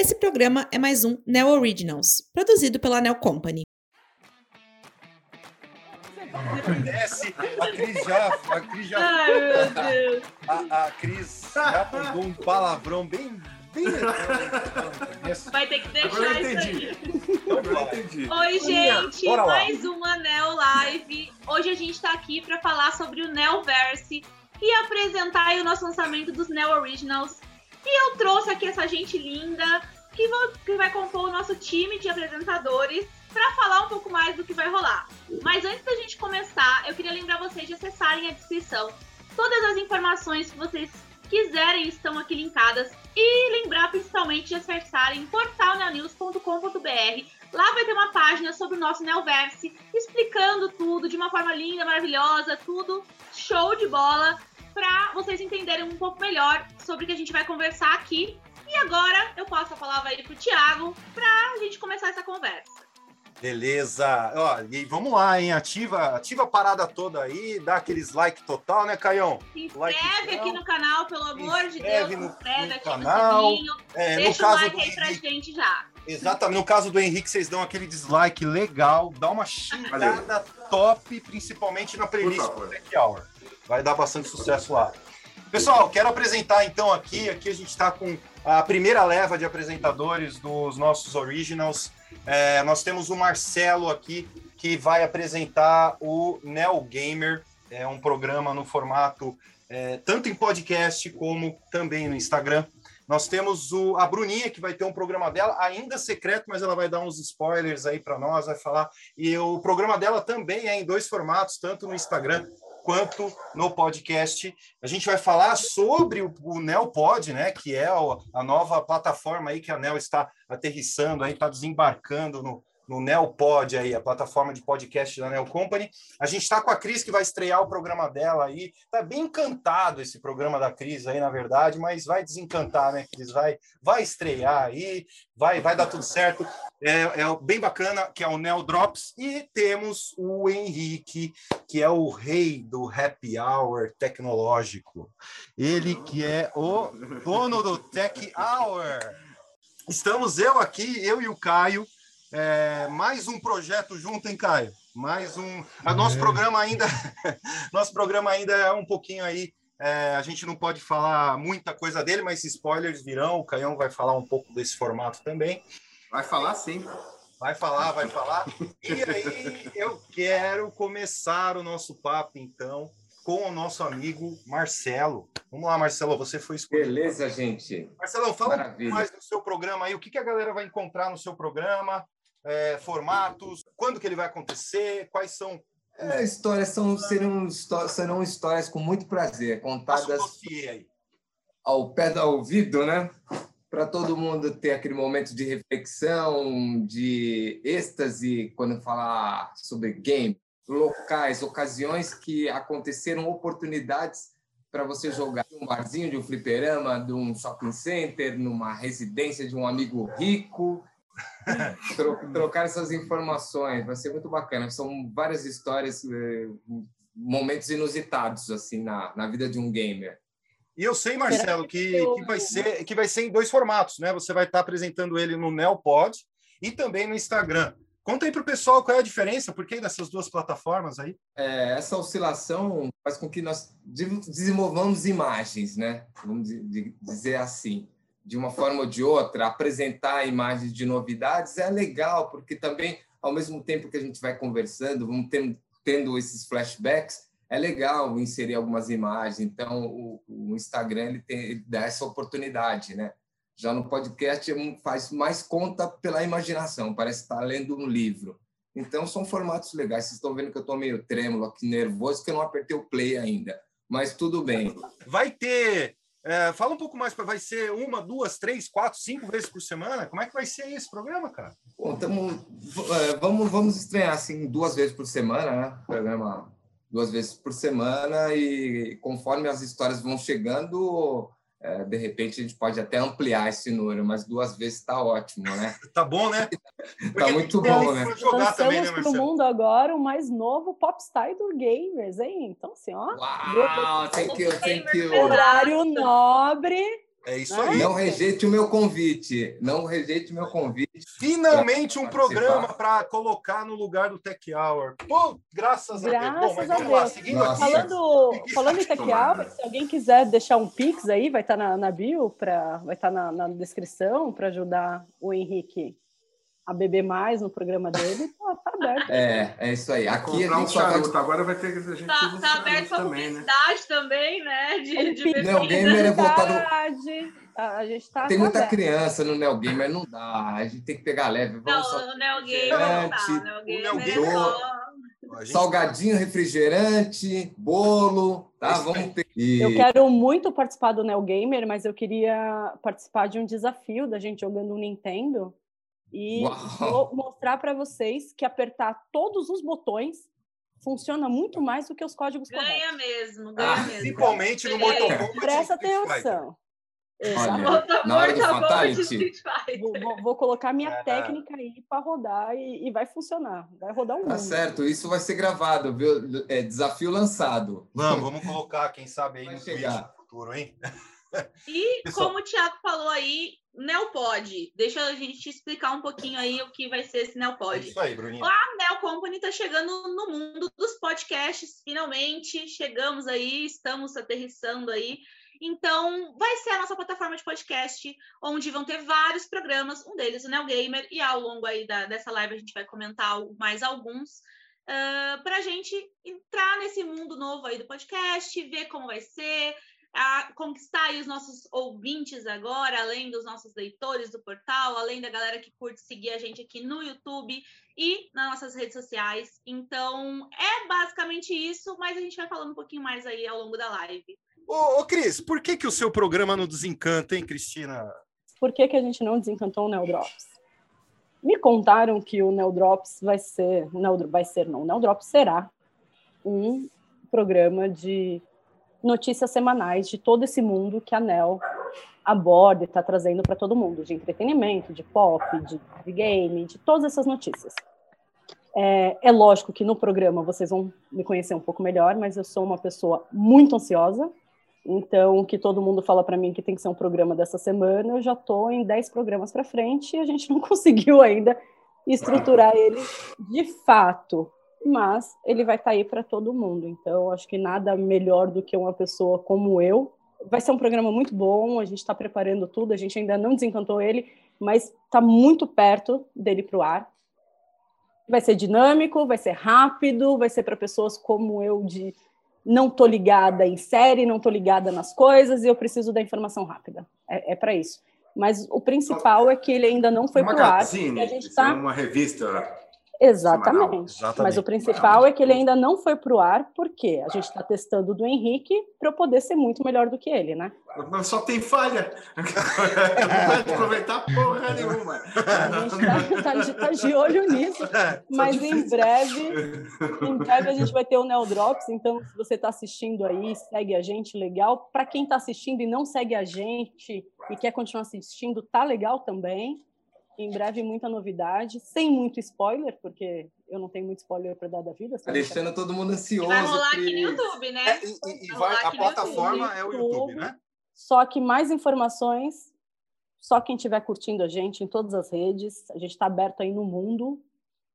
Esse programa é mais um Neo Originals, produzido pela Neo Company. Desce, a Cris já. A Cris já. Ai, meu Deus. A, a Cris já pegou um palavrão bem. bem Vai ter que deixar Agora eu isso entendi. aí. Agora eu entendi. Oi, gente, mais uma Neo Live. Hoje a gente tá aqui para falar sobre o Neoverse e apresentar aí o nosso lançamento dos Neo Originals. E eu trouxe aqui essa gente linda que, vão- que vai compor o nosso time de apresentadores para falar um pouco mais do que vai rolar. Mas antes da gente começar, eu queria lembrar vocês de acessarem a descrição. Todas as informações que vocês quiserem estão aqui linkadas. E lembrar principalmente de acessarem portalneonews.com.br Lá vai ter uma página sobre o nosso Neoverse, explicando tudo de uma forma linda, maravilhosa, tudo show de bola, pra vocês entenderem um pouco melhor sobre o que a gente vai conversar aqui. E agora eu passo a palavra aí pro Thiago pra gente começar essa conversa. Beleza. Ó, e vamos lá, hein? Ativa, ativa a parada toda aí, dá aqueles like total, né, Caião? Se inscreve Like, aqui no canal, pelo amor de Deus, no- se inscreve no aqui canal. no sininho, É, deixa o like aí pra gente já. Exatamente. No caso do Henrique, vocês dão aquele dislike legal, dá uma xingada top, principalmente na playlist do. Tech Hour. Vai dar bastante sucesso lá. Pessoal, quero apresentar então aqui, aqui a gente está com a primeira leva de apresentadores dos nossos originals. É, nós temos o Marcelo aqui que vai apresentar o Neo Gamer, é um programa no formato é, tanto em podcast como também no Instagram. Nós temos o, a Bruninha, que vai ter um programa dela, ainda secreto, mas ela vai dar uns spoilers aí para nós, vai falar. E o programa dela também é em dois formatos, tanto no Instagram quanto no podcast. A gente vai falar sobre o, o NeoPod, né, que é a nova plataforma aí que a Neo está aterrissando, está desembarcando no, no NeoPod aí, a plataforma de podcast da Neo Company. A gente está com a Cris, que vai estrear o programa dela aí. Tá bem encantado esse programa da Cris aí, na verdade, mas vai desencantar, né, Cris? Vai, vai estrear aí, vai, vai dar tudo certo. É, é bem bacana, que é o Neo Drops. E temos o Henrique, que é o rei do happy hour tecnológico. Ele que é o dono do Tech Hour. Estamos eu aqui, eu e o Caio. É, mais um projeto junto, hein, Caio? Mais um. A nosso programa ainda, nosso programa ainda é um pouquinho aí. é, a gente não pode falar muita coisa dele, mas spoilers virão. O Caião vai falar um pouco desse formato também. Vai falar sim. Vai falar, vai falar. E aí, eu quero começar o nosso papo, então, com o nosso amigo Marcelo. Vamos lá, Marcelo, você foi escolhido. Beleza, gente. Marcelão, fala um pouco Maravilha. mais do seu programa aí. O que, que a galera vai encontrar no seu programa? É, formatos, quando que ele vai acontecer, quais são É, histórias são, serão, serão histórias com muito prazer, as contadas ao pé do ouvido, né? Para todo mundo ter aquele momento de reflexão, de êxtase, quando falar sobre game, locais, ocasiões que aconteceram, oportunidades para você jogar em um barzinho de um fliperama, de um shopping center, numa residência de um amigo rico. Tro- trocar essas informações vai ser muito bacana. São várias histórias, eh, momentos inusitados assim na, na vida de um gamer. E eu sei, Marcelo, que, que, vai ser, que vai ser em dois formatos, né? Você vai estar apresentando ele no Neopod e também no Instagram. Conta aí para o pessoal qual é a diferença, por que dessas duas plataformas aí? É, essa oscilação faz com que nós de- desenvolvamos imagens, né? Vamos di- di- dizer assim, de uma forma ou de outra, apresentar imagens de novidades é legal, porque também, ao mesmo tempo que a gente vai conversando, vamos tendo, tendo esses flashbacks, é legal inserir algumas imagens. Então, o, o Instagram ele, tem, ele dá essa oportunidade, né? Já no podcast faz mais conta pela imaginação, parece estar lendo um livro. Então, são formatos legais. Vocês estão vendo que eu estou meio trêmulo aqui, nervoso, porque eu não apertei o play ainda. Mas tudo bem. Vai ter. É, fala um pouco mais, vai ser uma, duas, três, quatro, cinco vezes por semana? Como é que vai ser esse programa, cara? Bom, tamo, é, vamos, vamos estrear assim duas vezes por semana, né? Programa duas vezes por semana e conforme as histórias vão chegando, de repente a gente pode até ampliar esse número, mas duas vezes está ótimo, né? Tá bom, né? Tá muito bom, né? jogar também, né, Lançamos para o Marcelo? mundo agora o mais novo popstar do gamers, hein? Então, assim, ó, Uau, thank you, thank you. horário nobre É isso aí. Não rejeite o meu convite. Não rejeite o meu convite. Finalmente um programa para colocar no lugar do Tech Hour. Pô, graças, a Deus. Bom, mas Graças a vamos lá, Deus. seguindo Nossa. aqui. Falando, falando em Tech. Hour, se alguém quiser deixar um Pix aí, vai estar na, na bio, pra, vai estar na, na descrição para ajudar o Henrique a beber mais no programa dele. Tá, tá aberto. É, é isso aí. Aqui a Comprar um só vai. charuto. Agora vai ter que a gente Tá, tá charuto aberto pra também, né? publicidade também, né? De, de bebida. Não, gamer é voltado. Verdade. A, gente tá Tem muita aberto. criança no Neo Gamer, não dá. A gente tem que pegar leve. Vamos só... Não, o Neo Gamer não. O Neo O Neo Gamer é só... Salgadinho, refrigerante, bolo, tá? Vamos ter. E- Eu quero muito participar do Neo Gamer, mas eu queria participar de um desafio da gente jogando um Nintendo e Uau. vou mostrar para vocês que apertar todos os botões funciona muito mais do que os códigos Ganha corretos. mesmo, ganha Ah, mesmo. Principalmente no Mortal Kombat. Presta atenção. Olha, na hora do Fatality. Vou, vou- vou colocar minha É. técnica aí para rodar e, e vai funcionar. Vai rodar um Tá mundo. certo, isso vai ser gravado, viu? É, desafio lançado. Vamos, vamos colocar, quem sabe, aí Vai no chegar. no futuro, hein? E Pessoal. como o Thiago falou aí, Neopod. Deixa a gente explicar um pouquinho aí o que vai ser esse É Neopod. isso aí, Bruninho. A Neo Company está chegando no mundo dos podcasts, finalmente. Chegamos aí, estamos aterrissando aí. Então, vai ser a nossa plataforma de podcast, onde vão ter vários programas, um deles o Neo Gamer, e ao longo aí da- dessa live a gente vai comentar mais alguns, para a gente entrar nesse mundo novo aí do podcast, ver como vai ser, a conquistar aí os nossos ouvintes agora, além dos nossos leitores do portal, além da galera que curte seguir a gente aqui no YouTube e nas nossas redes sociais. Então, é basicamente isso, mas a gente vai falando um pouquinho mais aí ao longo da live. Ô, ô, Cris, por que, que o seu programa não desencanta, hein, Cristina? Por que, que a gente não desencantou o Neodrops? Me contaram que o Neodrops vai ser, Neodro, vai ser não, o Neodrops será um programa de notícias semanais de todo esse mundo que a Nel aborda e está trazendo para todo mundo, de entretenimento, de pop, de, de game, de todas essas notícias. É, é lógico que no programa vocês vão me conhecer um pouco melhor, mas eu sou uma pessoa muito ansiosa, então, o que todo mundo fala para mim que tem que ser um programa dessa semana, eu já estou em 10 programas para frente e a gente não conseguiu ainda estruturar ele de fato. Mas ele vai estar aí para todo mundo. Então, acho que nada melhor do que uma pessoa como eu. Vai ser um programa muito bom, a gente está preparando tudo, a gente ainda não desencantou ele, mas está muito perto dele para o ar. Vai ser dinâmico, vai ser rápido, vai ser para pessoas como eu de não tô ligada em série, não tô ligada nas coisas e eu preciso da informação rápida. É, é para isso. Mas o principal é que ele ainda não foi uma pro ar. magazine, a gente tá é uma revista. Exatamente. Exatamente. Mas o principal é que ele ainda não foi pro ar porque a gente está testando do Henrique para eu poder ser muito melhor do que ele, né? Mas só tem falha. Não vai aproveitar porra nenhuma. A gente tá, tá de- tá de olho nisso. Mas em breve, em breve a gente vai ter o Neo Drops, então se você está assistindo aí, segue a gente, legal. Para quem está assistindo e não segue a gente e quer continuar assistindo, tá legal também. Em breve muita novidade, sem muito spoiler, porque eu não tenho muito spoiler para dar da vida. Tá deixando todo mundo ansioso. Vai rolar aqui no. YouTube, né? É, e, e- e Vai a plataforma é o YouTube. YouTube, né? Só que mais informações, só quem estiver curtindo a gente em todas as redes. A gente está aberto aí no mundo.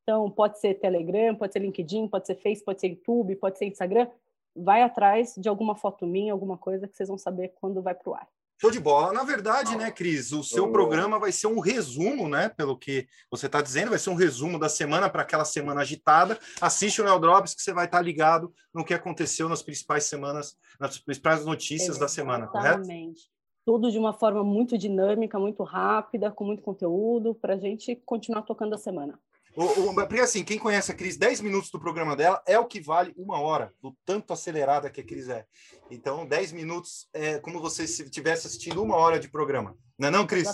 Então, pode ser Telegram, pode ser LinkedIn, pode ser Face, pode ser YouTube, pode ser Instagram. Vai atrás de alguma foto minha, alguma coisa que vocês vão saber quando vai para o ar. Show de bola. Na verdade, né, Cris, o seu programa vai ser um resumo, né? Pelo que você está dizendo, vai ser um resumo da semana para aquela semana agitada. Assiste o Neo Drops que você vai estar ligado no que aconteceu nas principais semanas, nas principais notícias da semana, correto? Exatamente. Tudo de uma forma muito dinâmica, muito rápida, com muito conteúdo, para a gente continuar tocando a semana. O, o, porque assim, quem conhece a Cris, 10 minutos do programa dela é o que vale uma hora, do tanto acelerada que a Cris é. Então, 10 minutos é como você se estivesse assistindo uma hora de programa. Não é não, Cris?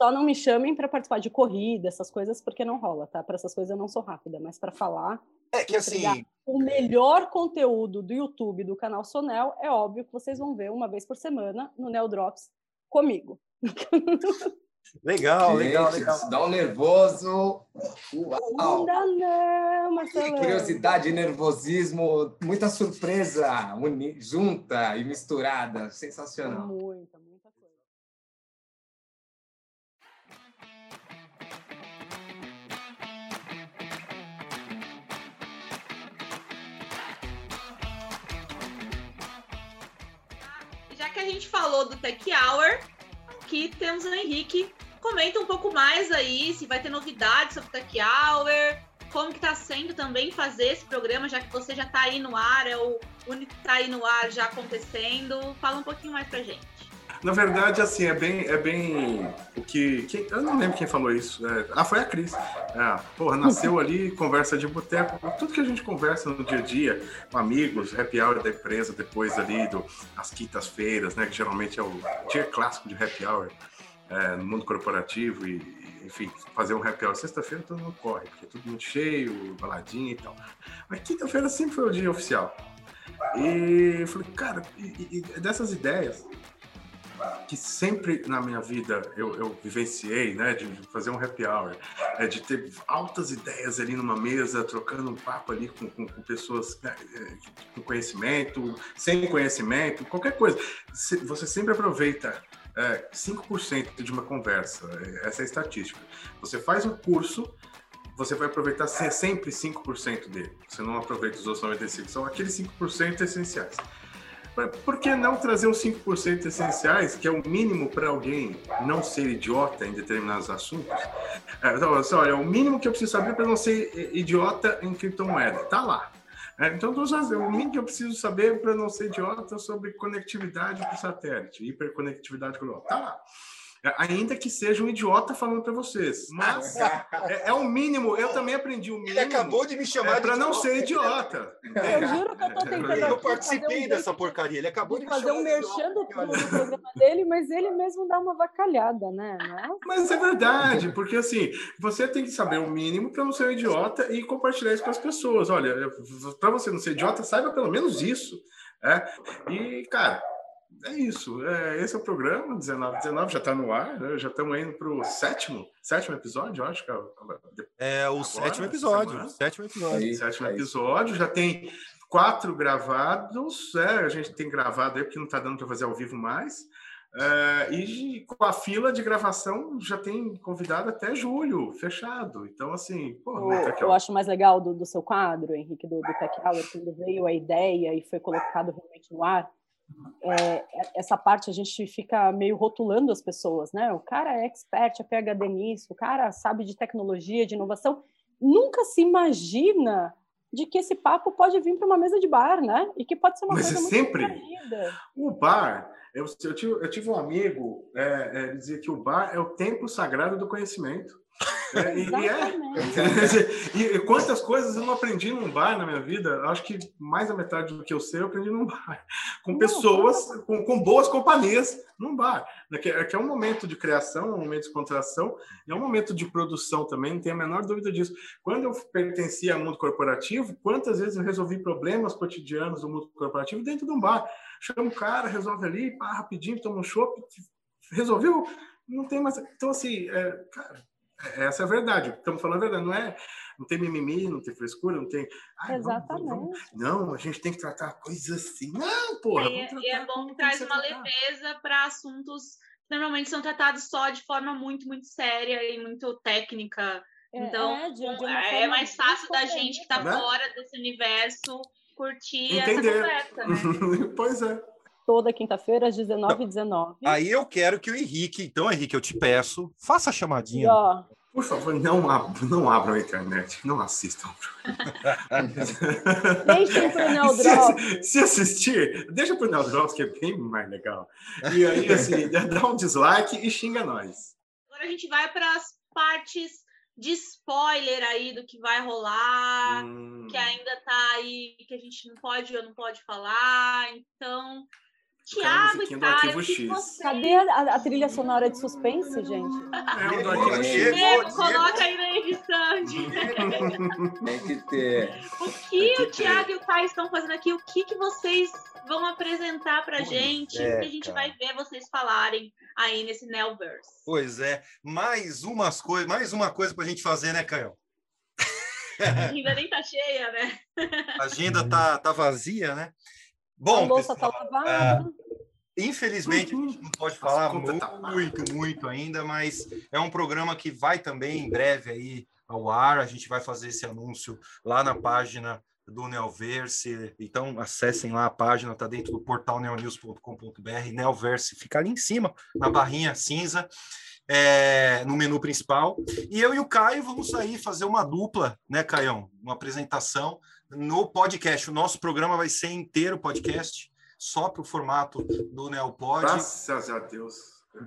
Só não me chamem para participar de corrida, essas coisas, porque não rola, tá? Para essas coisas eu não sou rápida, mas para falar É que assim, o melhor conteúdo do YouTube do canal Sonel, é óbvio que vocês vão ver uma vez por semana no Neo Drops comigo. Legal, Gente, legal, legal. Dá um nervoso. Uau. Não não, Marcelo. Curiosidade, nervosismo, muita surpresa uni, junta e misturada. Sensacional. Muita, muita coisa. Já que a gente falou do Tech Hour, que temos o Henrique. Comenta um pouco mais aí, se vai ter novidades sobre o Tech Hour, como que tá sendo também fazer esse programa, já que você já tá aí no ar, é o único que tá aí no ar já acontecendo. Fala um pouquinho mais pra gente. Na verdade, assim, é bem, é bem o que, quem- eu não lembro quem falou isso. é, ah, foi a Cris. É, porra, nasceu ali, conversa de boteco, tudo que a gente conversa no dia a dia, com amigos, happy hour da empresa, depois ali do, as quintas-feiras, né, que geralmente é o dia clássico de happy hour é, no mundo corporativo e, enfim, fazer um happy hour sexta-feira todo mundo corre, porque é tudo muito cheio, baladinha e tal. Mas quinta-feira sempre foi o dia oficial. E eu falei, cara, e- e dessas ideias, que sempre na minha vida eu, eu vivenciei, né, de fazer um happy hour, é, de ter altas ideias ali numa mesa, trocando um papo ali com, com- com pessoas né, com conhecimento, sem conhecimento, qualquer coisa. Você sempre aproveita é, 5% de uma conversa, é, essa é a estatística. Você faz um curso, você vai aproveitar se- sempre 5% dele. Você não aproveita os outros 95%, são aqueles 5% essenciais. Por que não trazer os 5% essenciais, que é o mínimo para alguém não ser idiota em determinados assuntos? É, então, assim, olha, o mínimo que eu preciso saber para não ser idiota em criptomoeda. Tá lá. É, então, o mínimo que eu preciso saber para não ser idiota sobre conectividade por satélite, hiperconectividade global. Tá lá. É, Ainda que seja um idiota falando para vocês. Mas é, é o mínimo. Eu também aprendi o mínimo. Ele acabou de me chamar é, para não ser idiota. Eu juro que eu tô tentando Eu participei um dessa porcaria. Ele acabou de de me fazer chamar um merchan do programa dele, mas ele mesmo dá uma vacalhada, né? Não é? Mas é verdade, porque assim, você tem que saber o mínimo para não ser um idiota e compartilhar isso com as pessoas. Olha, para você não ser idiota, saiba pelo menos isso. É? E, cara, é isso. É, esse é o programa, 19, 19 já está no ar, né? já estamos indo para o sétimo, sétimo episódio, eu acho que é, o- É o Agora, sétimo episódio. Sétimo episódio. Aí, sétimo episódio, já tem quatro gravados, é, a gente tem gravado aí porque não está dando para fazer ao vivo mais. É, e com a fila de gravação já tem convidado até julho, fechado. Então, assim, pô, O- tá eu acho mais legal do, do seu quadro, Henrique, do, do Tech Hour, quando veio a ideia e foi colocado realmente no ar. É, essa parte a gente fica meio rotulando as pessoas, né? O cara é expert, é PhD nisso, o cara sabe de tecnologia, de inovação. Nunca se imagina de que esse papo pode vir para uma mesa de bar, né? E que pode ser uma Mas coisa é muito sempre. O bar, eu, eu, tive, eu tive um amigo é, é, dizia que o bar é o templo sagrado do conhecimento. É, e, é. E, quantas coisas eu não aprendi num bar na minha vida? Acho que mais da metade do que eu sei eu aprendi num bar. Com pessoas, com, com boas companhias num bar. né? Que, é- que é um momento de criação, um momento de descontração, e é um momento de produção também, não tenho a menor dúvida disso. Quando eu pertencia ao mundo corporativo, quantas vezes eu resolvi problemas cotidianos do mundo corporativo dentro de um bar? Chama o cara, resolve ali, pá, rapidinho, toma um chopp, resolveu? Não tem mais. Então, assim, é, cara, essa é a verdade. Estamos falando a verdade, não é? Não tem mimimi, não tem frescura, não tem. "Ai, vamos- Exatamente. vamos- não, a gente tem que tratar a coisa assim. Não, porra. E, vamos e é tratar bom que traz uma tratado. leveza para assuntos que normalmente são tratados só de forma muito, muito séria e muito técnica. É, Então, é, de- de é mais fácil da gente que está Né? fora desse universo curtir Entender. essa conversa, né? pois é. Toda quinta-feira, às 19h19. Aí eu quero que o Henrique, então, Henrique, eu te peço, faça a E, chamadinha. ó, Por favor, não, ab não abram a internet, não assistam. deixem pro Neodrop. se, se assistir, deixa pro Neodrops, que é bem mais legal. E aí, assim, dá um dislike e xinga nós. Agora a gente vai para as partes de spoiler aí do que vai rolar, Hum. que ainda tá aí, que a gente não pode ou não pode falar. Então, Musiquinha e o que vocês- Cadê a, a trilha sonora de suspense, gente? É o do Arquivo X. Diego, coloca aí na edição. Tem que ter. O que Aqui o Thiago e o Caio estão fazendo aqui? O que, que vocês vão apresentar pra Pois gente? é, que a gente cara. vai ver vocês falarem aí nesse Nelverse. Pois é, mais umas coisas, mais uma coisa pra gente fazer, né, Caio? Ainda nem tá cheia, né? A agenda tá, tá vazia, né? A Bom, louça tá pessoal, lavada. infelizmente a gente não pode falar contas tá muito, muito ainda, mas é um programa que vai também em breve aí ao ar. A gente vai fazer esse anúncio lá na página do Neoverse. Então, acessem lá a página, está dentro do portal neonews.com.br. Neoverse fica ali em cima, na barrinha cinza, é, no menu principal. E eu e o Caio vamos sair fazer uma dupla, né, Caião? Uma apresentação no podcast. O nosso programa vai ser inteiro podcast, só para o formato do Neopod. Graças a Deus.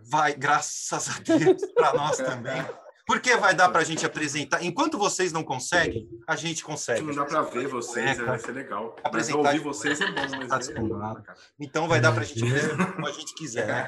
Vai, graças a Deus, para nós também. Porque vai dar para a gente apresentar. Enquanto vocês não conseguem, a gente consegue. Não dá para ver vocês, É, vai ser legal. Mas Apresentar ouvir de- vocês é bom, mas Tá cara. Então vai dar para a gente ver como a gente quiser, né?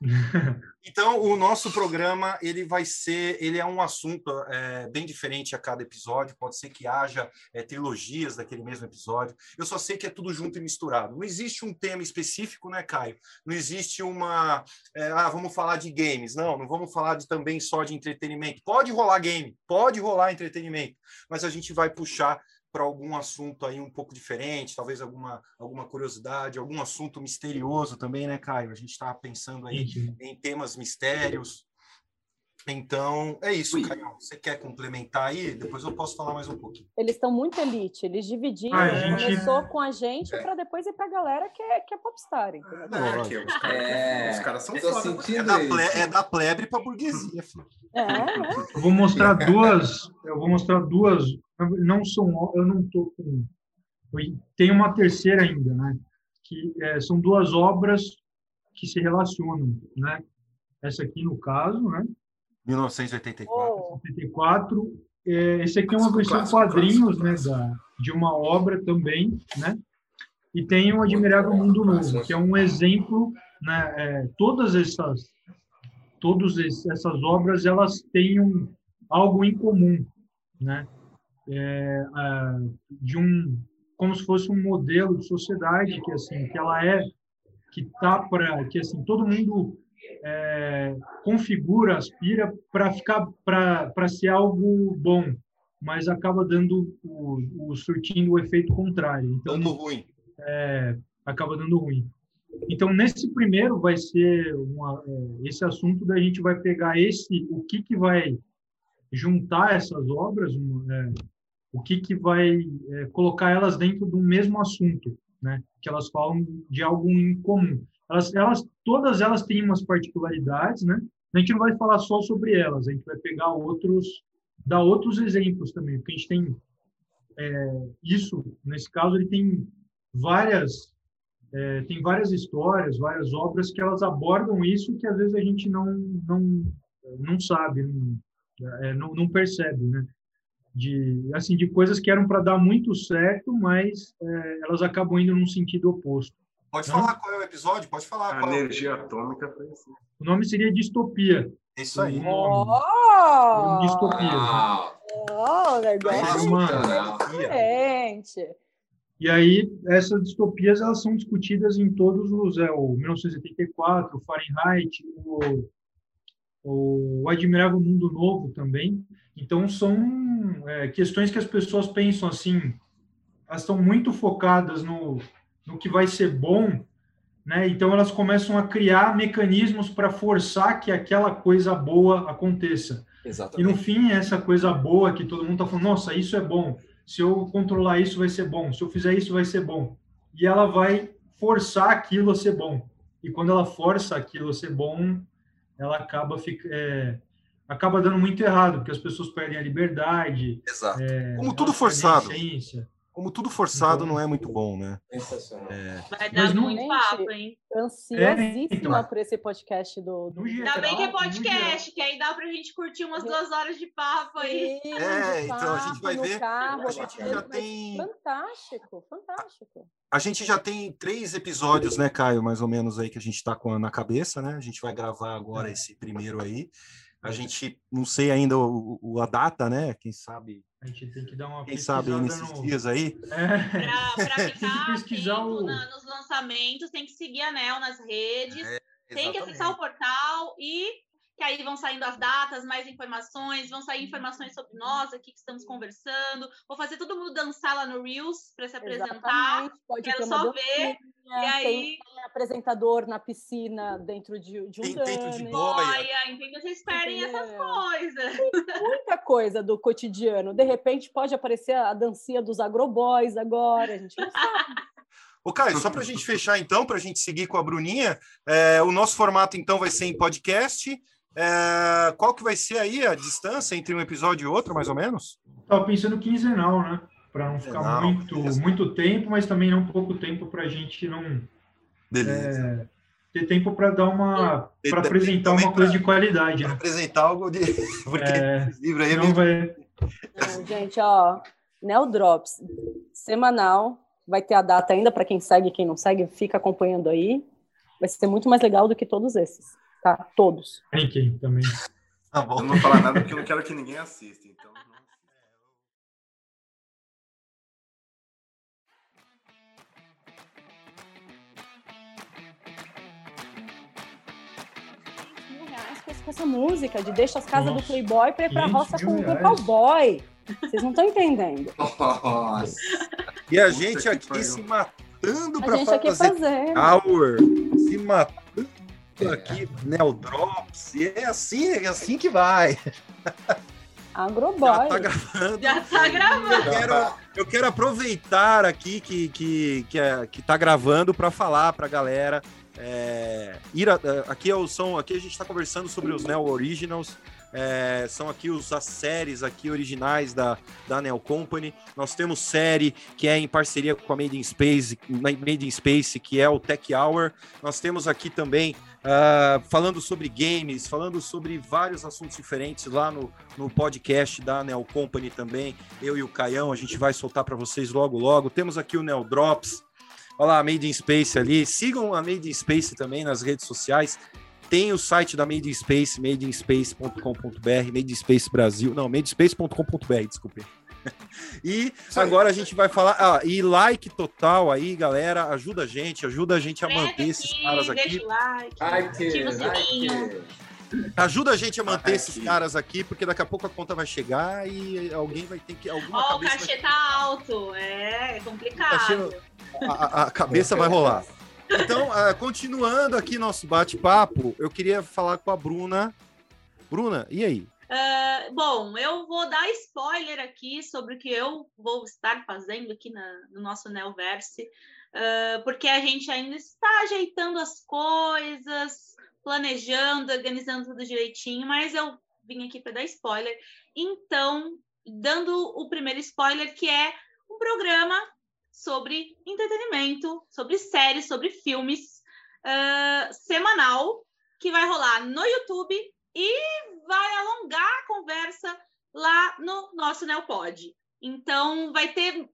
Então o nosso programa ele vai ser, ele é um assunto é, bem diferente a cada episódio. Pode ser que haja é, trilogias daquele mesmo episódio. Eu só sei que é tudo junto e misturado. Não existe um tema específico, né, Caio? Não existe uma, é, ah, vamos falar de games. Não, não vamos falar de, também só de entretenimento. Pode rolar game, pode rolar entretenimento, mas a gente vai puxar para algum assunto aí um pouco diferente, talvez alguma, alguma curiosidade, algum assunto misterioso também, né, Caio? A gente está pensando aí em temas mistérios. Então, é isso, Ui. Caio. Você quer complementar aí? Depois eu posso falar mais um pouquinho. Eles estão muito elite, eles dividiram. Ah, a gente- Começou com a gente para depois ir pra galera que é, que é popstar, entendeu? É, que os caras É, os caras são foda. sentindo É da, ple, é da plebre para burguesia, filho. É, né? Eu vou mostrar duas. Eu vou mostrar duas. Não são. Eu não tô com. Tem uma terceira ainda, né? Que é, são duas obras que se relacionam, né? Essa aqui no caso, né? 1984. Oh, 84. É, esse aqui é uma versão clássico, quadrinhos, clássico, né? Da, de uma obra também, né? E tem o Admirável Mundo Novo, que é um exemplo, né? É, todas essas, todas es- essas obras, elas têm um, algo em comum, né? É, de um, como se fosse um modelo de sociedade que assim, que ela é, que tá para, que assim, todo mundo é, configura, aspira para ficar, para ser algo bom, mas acaba dando o, o surtindo o efeito contrário. Então Dando ruim. é, acaba dando ruim. Então, nesse primeiro vai ser uma, é, esse assunto da gente vai pegar esse, o que que vai juntar essas obras, uma, é, o que que vai é, colocar elas dentro do mesmo assunto, né? Que elas falam de algo em comum. Elas, elas, todas elas têm umas particularidades, né? A gente não vai falar só sobre elas, a gente vai pegar outros, dar outros exemplos também, porque a gente tem é, isso, nesse caso, ele tem várias é, tem várias histórias, várias obras que elas abordam isso que às vezes a gente não não não sabe, não, é, não, não percebe, né? De assim de coisas que eram para dar muito certo, mas é, elas acabam indo num sentido oposto. Pode Não. falar qual é o episódio? Pode falar A qual é o... energia atômica foi assim. O nome seria distopia. É Isso aí. oh, Distopia. Oh, É uma- sensacional. diferente. E aí, essas distopias elas são discutidas em todos os. É, o 1984, o Fahrenheit, o, o Admirável Mundo Novo também. Então, são é, questões que as pessoas pensam assim, elas estão muito focadas no, no que vai ser bom, né? então elas começam a criar mecanismos para forçar que aquela coisa boa aconteça. E no Exatamente. fim, essa coisa boa que todo mundo está falando, nossa, isso é bom. Se eu controlar isso, vai ser bom. Se eu fizer isso, vai ser bom. E ela vai forçar aquilo a ser bom. E quando ela força aquilo a ser bom, ela acaba, fica, é, acaba dando muito errado, porque as pessoas perdem a liberdade. Exato. é, Como tudo forçado. Como tudo forçado Então- não é muito bom, né? Sensacional. Vai Mas dar não- muito papo, hein? Ansiosíssima então. por esse podcast do. do... Ainda bem que é podcast, que aí dá pra gente curtir umas duas horas de papo aí. Sim, É, de então, a gente papo vai ver- Carro, a gente já tem- Fantástico, fantástico. A gente já tem três episódios, né, Caio, mais ou menos aí que a gente está com na cabeça, né? A gente vai gravar agora esse primeiro aí. A gente não sei ainda o, o- a data, né? Quem sabe, A gente tem que dar uma quem sabe nesses no- dias aí. É, que ficar pesquisar atento o- na- nos lançamentos, tem que seguir a Nel nas redes, É, tem que acessar o portal e que aí vão saindo as datas, mais informações, vão sair informações sobre nós aqui que estamos conversando. Vou fazer todo mundo dançar lá no Reels para se apresentar. Exatamente, Pode Quero só ver. E aí, Tem, tem apresentador na piscina dentro de, de um Tem dentro de boia. olha, então vocês esperem essas coisas. muita coisa do cotidiano. De repente pode aparecer a dancinha dos agroboys agora, a gente não sabe. Ô, Caio, só para a gente fechar então, para a gente seguir com a Bruninha, é, o nosso formato então vai ser em podcast. É, qual que vai ser aí a distância entre um episódio e outro, mais ou menos? Estava pensando quinzenal, né? Para não ficar Quinzenal, muito, beleza. muito tempo, mas também não pouco tempo para a gente não Beleza. é, ter tempo para dar uma para apresentar também uma coisa pra- de qualidade, Pra né? apresentar algo de. Porque É, esse livro aí é não meio- vai, Não, gente, ó, Neo Drops, semanal, vai ter a data ainda para quem segue, quem não segue, fica acompanhando aí. Vai ser muito mais legal do que todos esses, tá? Todos. ninguém também. Tá Eu bom. não vou falar nada porque eu não quero que ninguém assista. Então, com essa- música de deixa as casas do Nossa, Playboy para ir pra 500 roça com, com reais. cowboy. Vocês não estão entendendo. Nossa. E a gente aqui se matando A para gente aqui fazer fazendo. Hour, se matando aqui, Neo Drops. E é assim, é assim que vai. Agroboy. Já tá gravando. Já tá gravando. Eu quero, eu quero aproveitar aqui que, que, que, é, que tá gravando para falar para a galera. é, ir a- é, aqui, é o- são, aqui a gente está conversando sobre os Neo Originals. É, são aqui os, as séries aqui originais da, da Neo Company. Nós temos série que é em parceria com a Made in Space, Made in Space, que é o Tech Hour. Nós temos aqui também ah, falando sobre games, falando sobre vários assuntos diferentes lá no, no podcast da Neo Company também. Eu e o Caião, a gente vai soltar para vocês logo, logo. Temos aqui o Neo Drops. Olha lá, a Made in Space ali. Sigam a Made in Space também nas redes sociais. Tem o site da Made in Space, madeinspace.com.br, Made in Space Brasil. Não, madeinspace.com.br, desculpe. E agora a gente vai falar. Ah, e like total aí, galera. Ajuda a gente, ajuda a gente a manter esses caras aqui. Deixa o like. Ativa o sininho. Ajuda a gente a manter Ai, esses caras aqui, porque daqui a pouco a conta vai chegar e alguém vai ter que. Alguma Ó, o cabeça cachê tá alto. É, é complicado. Cachê- a, a- a cabeça vai rolar. Então, ah, continuando aqui nosso bate-papo, eu queria falar com a Bruna. Bruna, e aí? Ah, bom, eu vou dar spoiler aqui sobre o que eu vou estar fazendo aqui na- no nosso Neoverse, ah, porque a gente ainda está ajeitando as coisas, planejando, organizando tudo direitinho, mas eu vim aqui para dar spoiler. Então, dando o primeiro spoiler, que é um programa sobre entretenimento, sobre séries, sobre filmes, ah, semanal, que vai rolar no YouTube e vai alongar a conversa lá no nosso Neopod. Então, vai ter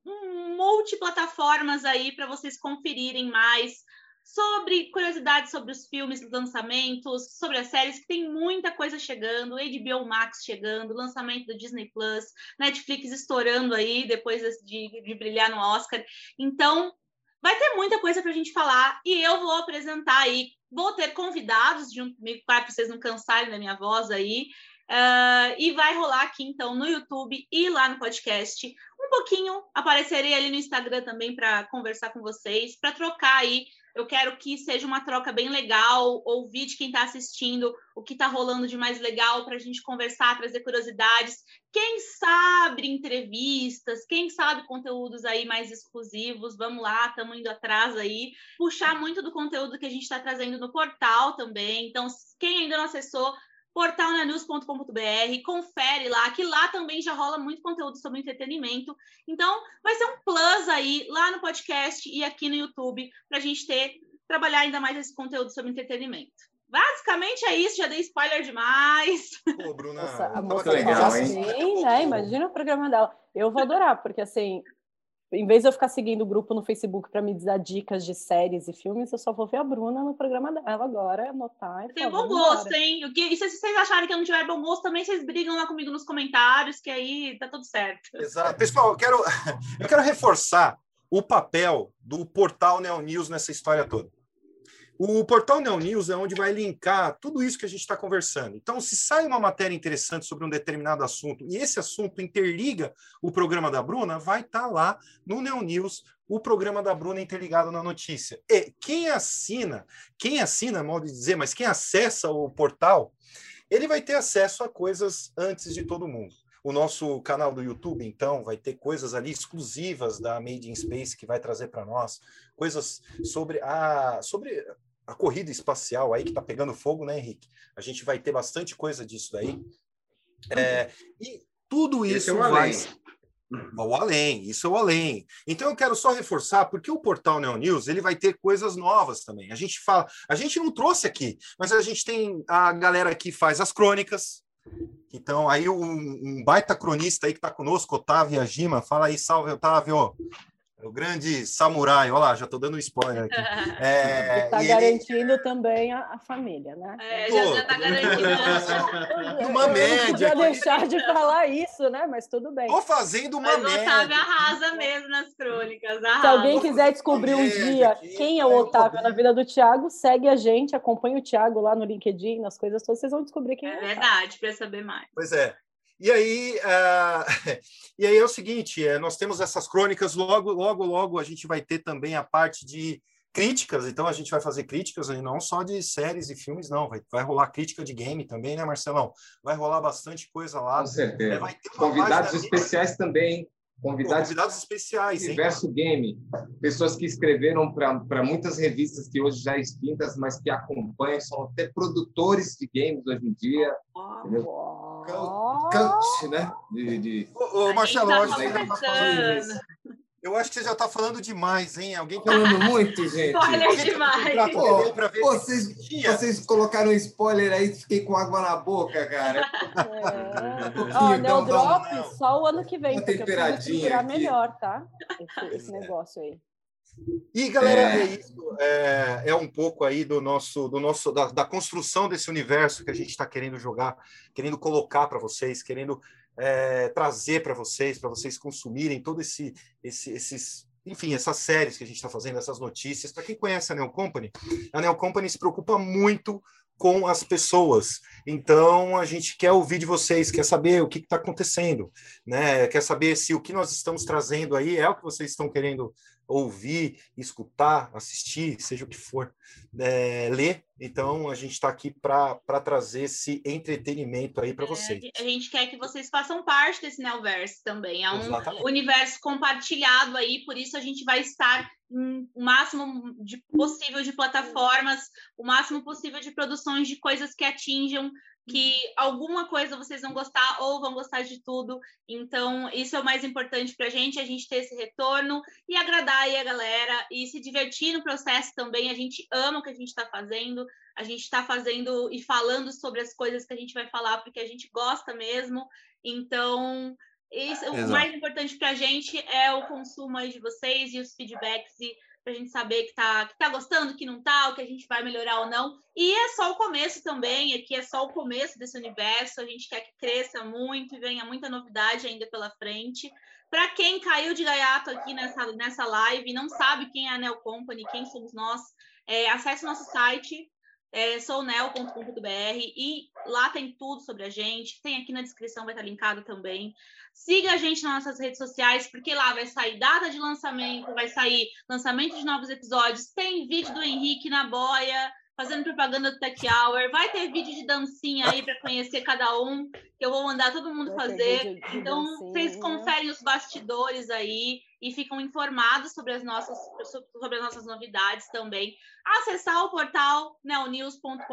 multiplataformas aí para vocês conferirem mais sobre curiosidades sobre os filmes, lançamentos, sobre as séries, que tem muita coisa chegando, HBO Max chegando, lançamento do Disney Plus, Netflix estourando aí depois de, de brilhar no Oscar. Então, vai ter muita coisa para a gente falar e eu vou apresentar aí. Vou ter convidados junto comigo, para vocês não cansarem da minha voz aí. Ah, e vai rolar aqui, então, no YouTube e lá no podcast. Um pouquinho, aparecerei ali no Instagram também para conversar com vocês, para trocar aí. Eu quero que seja uma troca bem legal, ouvir de quem está assistindo o que está rolando de mais legal para a gente conversar, trazer curiosidades. Quem sabe entrevistas, quem sabe conteúdos aí mais exclusivos, vamos lá, estamos indo atrás aí. Puxar muito do conteúdo que a gente está trazendo no portal também. Então, quem ainda não acessou, portalnews.com.br, confere lá, que lá também já rola muito conteúdo sobre entretenimento. Então, vai ser um plus aí lá no podcast e aqui no YouTube para a gente ter trabalhar ainda mais esse conteúdo sobre entretenimento. Basicamente é isso, já dei spoiler demais. Pô, Bruna. Nossa, a moça legal, fala hein? assim, né? Imagina o programa dela. Eu vou adorar, porque assim, em vez de eu ficar seguindo o grupo no Facebook para me dar dicas de séries e filmes, eu só vou ver a Bruna no programa dela agora, anotar. e Tem bom gosto, hein? O que- E se vocês acharem que eu não tiver bom gosto, também vocês brigam lá comigo nos comentários, que aí tá tudo certo. Exato. Pessoal, eu quero, eu quero reforçar o papel do portal Neo News nessa história toda. O portal Neo News é onde vai linkar tudo isso que a gente está conversando. Então, se sai uma matéria interessante sobre um determinado assunto e esse assunto interliga o programa da Bruna, vai estar tá lá no Neo News o programa da Bruna interligado na notícia. E quem assina, quem assina, modo de dizer, mas quem acessa o portal, ele vai ter acesso a coisas antes de todo mundo. O nosso canal do YouTube, então, vai ter coisas ali exclusivas da Made in Space que vai trazer para nós, coisas sobre a sobre a corrida espacial aí que está pegando fogo, né, Henrique? A gente vai ter bastante coisa disso daí. É, e tudo isso é vai. O além, isso é o além. Então eu quero só reforçar, porque o portal Neo News ele vai ter coisas novas também. A gente fala, a gente não trouxe aqui, mas a gente tem a galera que faz as crônicas. Então, aí um, um baita cronista aí que está conosco, Otávio Agima, fala aí, salve, Otávio. O grande samurai, olha lá, já estou dando spoiler aqui. É, está garantindo ele... também a, a, família, né? É, já está garantindo. uma média. Não podia deixar de falar isso, né? Mas tudo bem. Estou fazendo uma Mas média. Otávio arrasa mesmo nas crônicas. Arrasa. Se alguém quiser descobrir um dia quem é o Otávio na vida do Thiago, segue a gente, acompanha o Thiago lá no LinkedIn, nas coisas todas, vocês vão descobrir quem é. É verdade, para saber mais. Pois é. E aí, uh, e aí é o seguinte, é, nós temos essas crônicas, logo, logo, logo a gente vai ter também a parte de críticas, então a gente vai fazer críticas não só de séries e filmes, não, vai, vai rolar crítica de game também, né, Marcelão? Vai rolar bastante coisa lá. Com certeza. É, Convidados especiais também, Convidados, convidados especiais. Universo hein? Game. Pessoas que escreveram para muitas revistas que hoje já extintas, mas que acompanham, são até produtores de games hoje em dia. Oh, Coach, né? De, de... Ô, ô Marcelo, tá eu acho que você já está falando demais, hein? Alguém tá falando muito, gente. Olha demais. Pô, pra ver vocês, vocês colocaram um spoiler aí, fiquei com água na boca, cara. É. Ó, Neo Drop só o ano que vem, porque eu preciso tirar melhor, tá? Esse, esse negócio aí. E galera, é. é, isso. É, é, um pouco aí do nosso, do nosso, da, da construção desse universo que a gente está querendo jogar, querendo colocar para vocês, querendo é, trazer para vocês, para vocês consumirem todo esse, esse, esses, enfim, essas séries que a gente está fazendo, essas notícias. Para quem conhece a Neo Company, a Neo Company se preocupa muito com as pessoas. Então, a gente quer ouvir de vocês, quer saber o que está acontecendo, né? Quer saber se o que nós estamos trazendo aí é o que vocês estão querendo ouvir, escutar, assistir, seja o que for, é, ler. Então, a gente está aqui para trazer esse entretenimento aí para é, vocês. A gente quer que vocês façam parte desse Neoverse também. É um Exatamente. universo compartilhado aí, por isso a gente vai estar o máximo de possível de plataformas, o máximo possível de produções de coisas que atinjam que alguma coisa vocês vão gostar ou vão gostar de tudo. Então, isso é o mais importante para a gente, a gente ter esse retorno e agradar aí a galera e se divertir no processo também. A gente ama o que a gente está fazendo, a gente está fazendo e falando sobre as coisas que a gente vai falar porque a gente gosta mesmo. Então, isso, o mais importante para a gente é o consumo aí de vocês e os feedbacks e para a gente saber que tá, que tá gostando, que não tá, o que a gente vai melhorar ou não. E é só o começo também, aqui é só o começo desse universo. A gente quer que cresça muito e venha muita novidade ainda pela frente. Para quem caiu de gaiato aqui nessa, nessa live e não sabe quem é a Neo Company, quem somos nós, é, acesse nosso site, é sounel.com.br e lá tem tudo sobre a gente. Tem aqui na descrição, vai estar linkado também. Siga a gente nas nossas redes sociais, porque lá vai sair data de lançamento, vai sair lançamento de novos episódios. Tem vídeo do Henrique na boia, fazendo propaganda do Tech Hour. Vai ter vídeo de dancinha aí para conhecer cada um, que eu vou mandar todo mundo vai fazer. Então, vocês conferem os bastidores aí e ficam informados sobre as nossas, sobre as nossas novidades também. Acessar o portal neonews.com.br,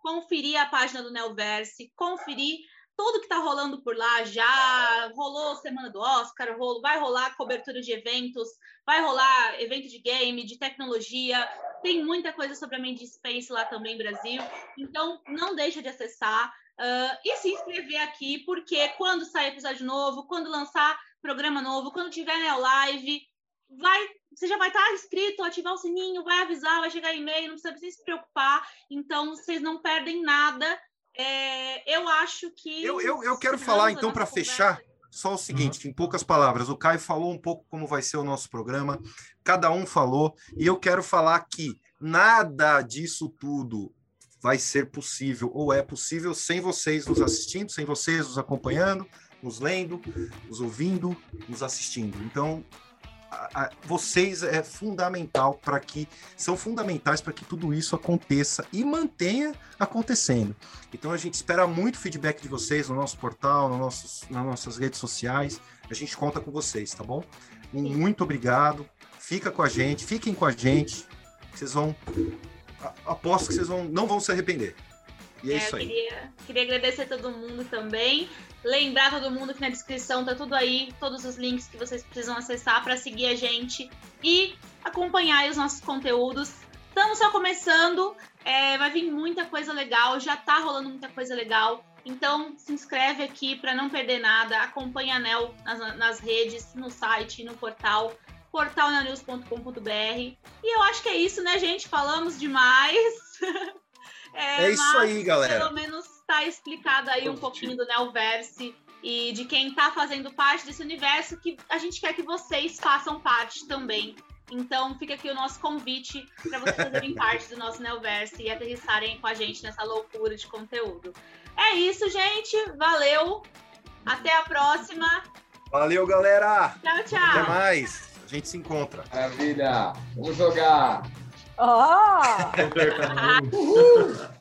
conferir a página do Neoverse, conferir tudo que está rolando por lá já rolou semana do Oscar, vai rolar cobertura de eventos, vai rolar evento de game, de tecnologia, tem muita coisa sobre a Mind Space lá também, Brasil. Então, não deixa de acessar uh, e se inscrever aqui, porque quando sair episódio novo, quando lançar programa novo, quando tiver Live, vai, você já vai estar inscrito, ativar o sininho, vai avisar, vai chegar e-mail, não precisa se preocupar. Então, vocês não perdem nada. É, eu acho que. Eu, eu, eu quero falar, então, para fechar. só o seguinte, em poucas palavras, o Caio falou um pouco como vai ser o nosso programa, cada um falou, e eu quero falar que nada disso tudo vai ser possível, ou é possível, sem vocês nos assistindo, sem vocês nos acompanhando, nos lendo, nos ouvindo, nos assistindo. Então, a, a, vocês é fundamental para que são fundamentais para que tudo isso aconteça e mantenha acontecendo. Então a gente espera muito feedback de vocês no nosso portal, no nossos, nas nossas redes sociais. A gente conta com vocês, tá bom? Muito obrigado. Fica com a gente, fiquem com a gente. Vocês vão aposto que vocês vão, não vão se arrepender. E é, é isso aí. Queria, queria agradecer a todo mundo também. Lembrar todo mundo que na descrição tá tudo aí, todos os links que vocês precisam acessar para seguir a gente e acompanhar os nossos conteúdos. Estamos só começando, é, vai vir muita coisa legal, já tá rolando muita coisa legal. Então se inscreve aqui para não perder nada, acompanha a Nel nas, nas redes, no site, no portal portalnews.com.br. E eu acho que é isso, né, gente? Falamos demais. é, é isso aí, galera. Pelo menos está explicado aí um pouquinho do Neoverse e de quem está fazendo parte desse universo que a gente quer que vocês façam parte também. Então fica aqui o nosso convite para vocês fazerem parte do nosso Neoverse e aterrissarem com a gente nessa loucura de conteúdo. É isso, gente. Valeu. Até a próxima. Valeu, galera. Tchau, tchau. Até mais. A gente se encontra. Maravilha. Vamos jogar. Oh! Uhul!